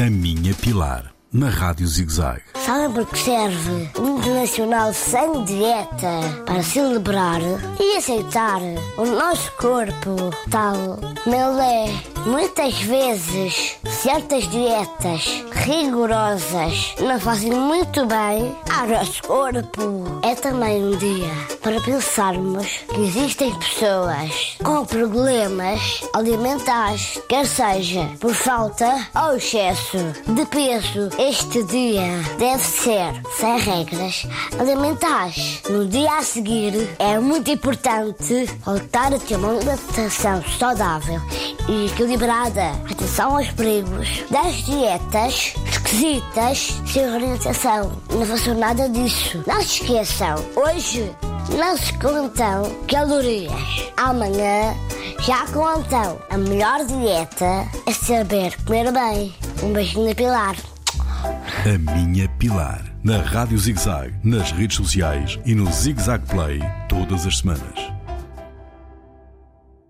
A Minha Pilar, na Rádio ZigZag. Sabem para que serve o Internacional Sem Dieta? Para celebrar e aceitar o nosso corpo tal como ele é. Muitas vezes, certas dietas rigorosas não fazem muito bem ao nosso corpo. É também um dia para pensarmos que existem pessoas com problemas alimentares, quer seja por falta ou excesso de peso. Este dia deve ser sem regras alimentares. No dia a seguir, é muito importante voltar a ter uma alimentação saudável e equilibrada. Atenção aos perigos das dietas esquisitas sem orientação. Não façam nada disso. Não se esqueçam, hoje não se contam calorias. Amanhã já contam. A melhor dieta é saber comer bem. Um beijinho na Pilar. A Minha Pilar, na Rádio ZigZag, nas redes sociais e no ZigZag Play, todas as semanas.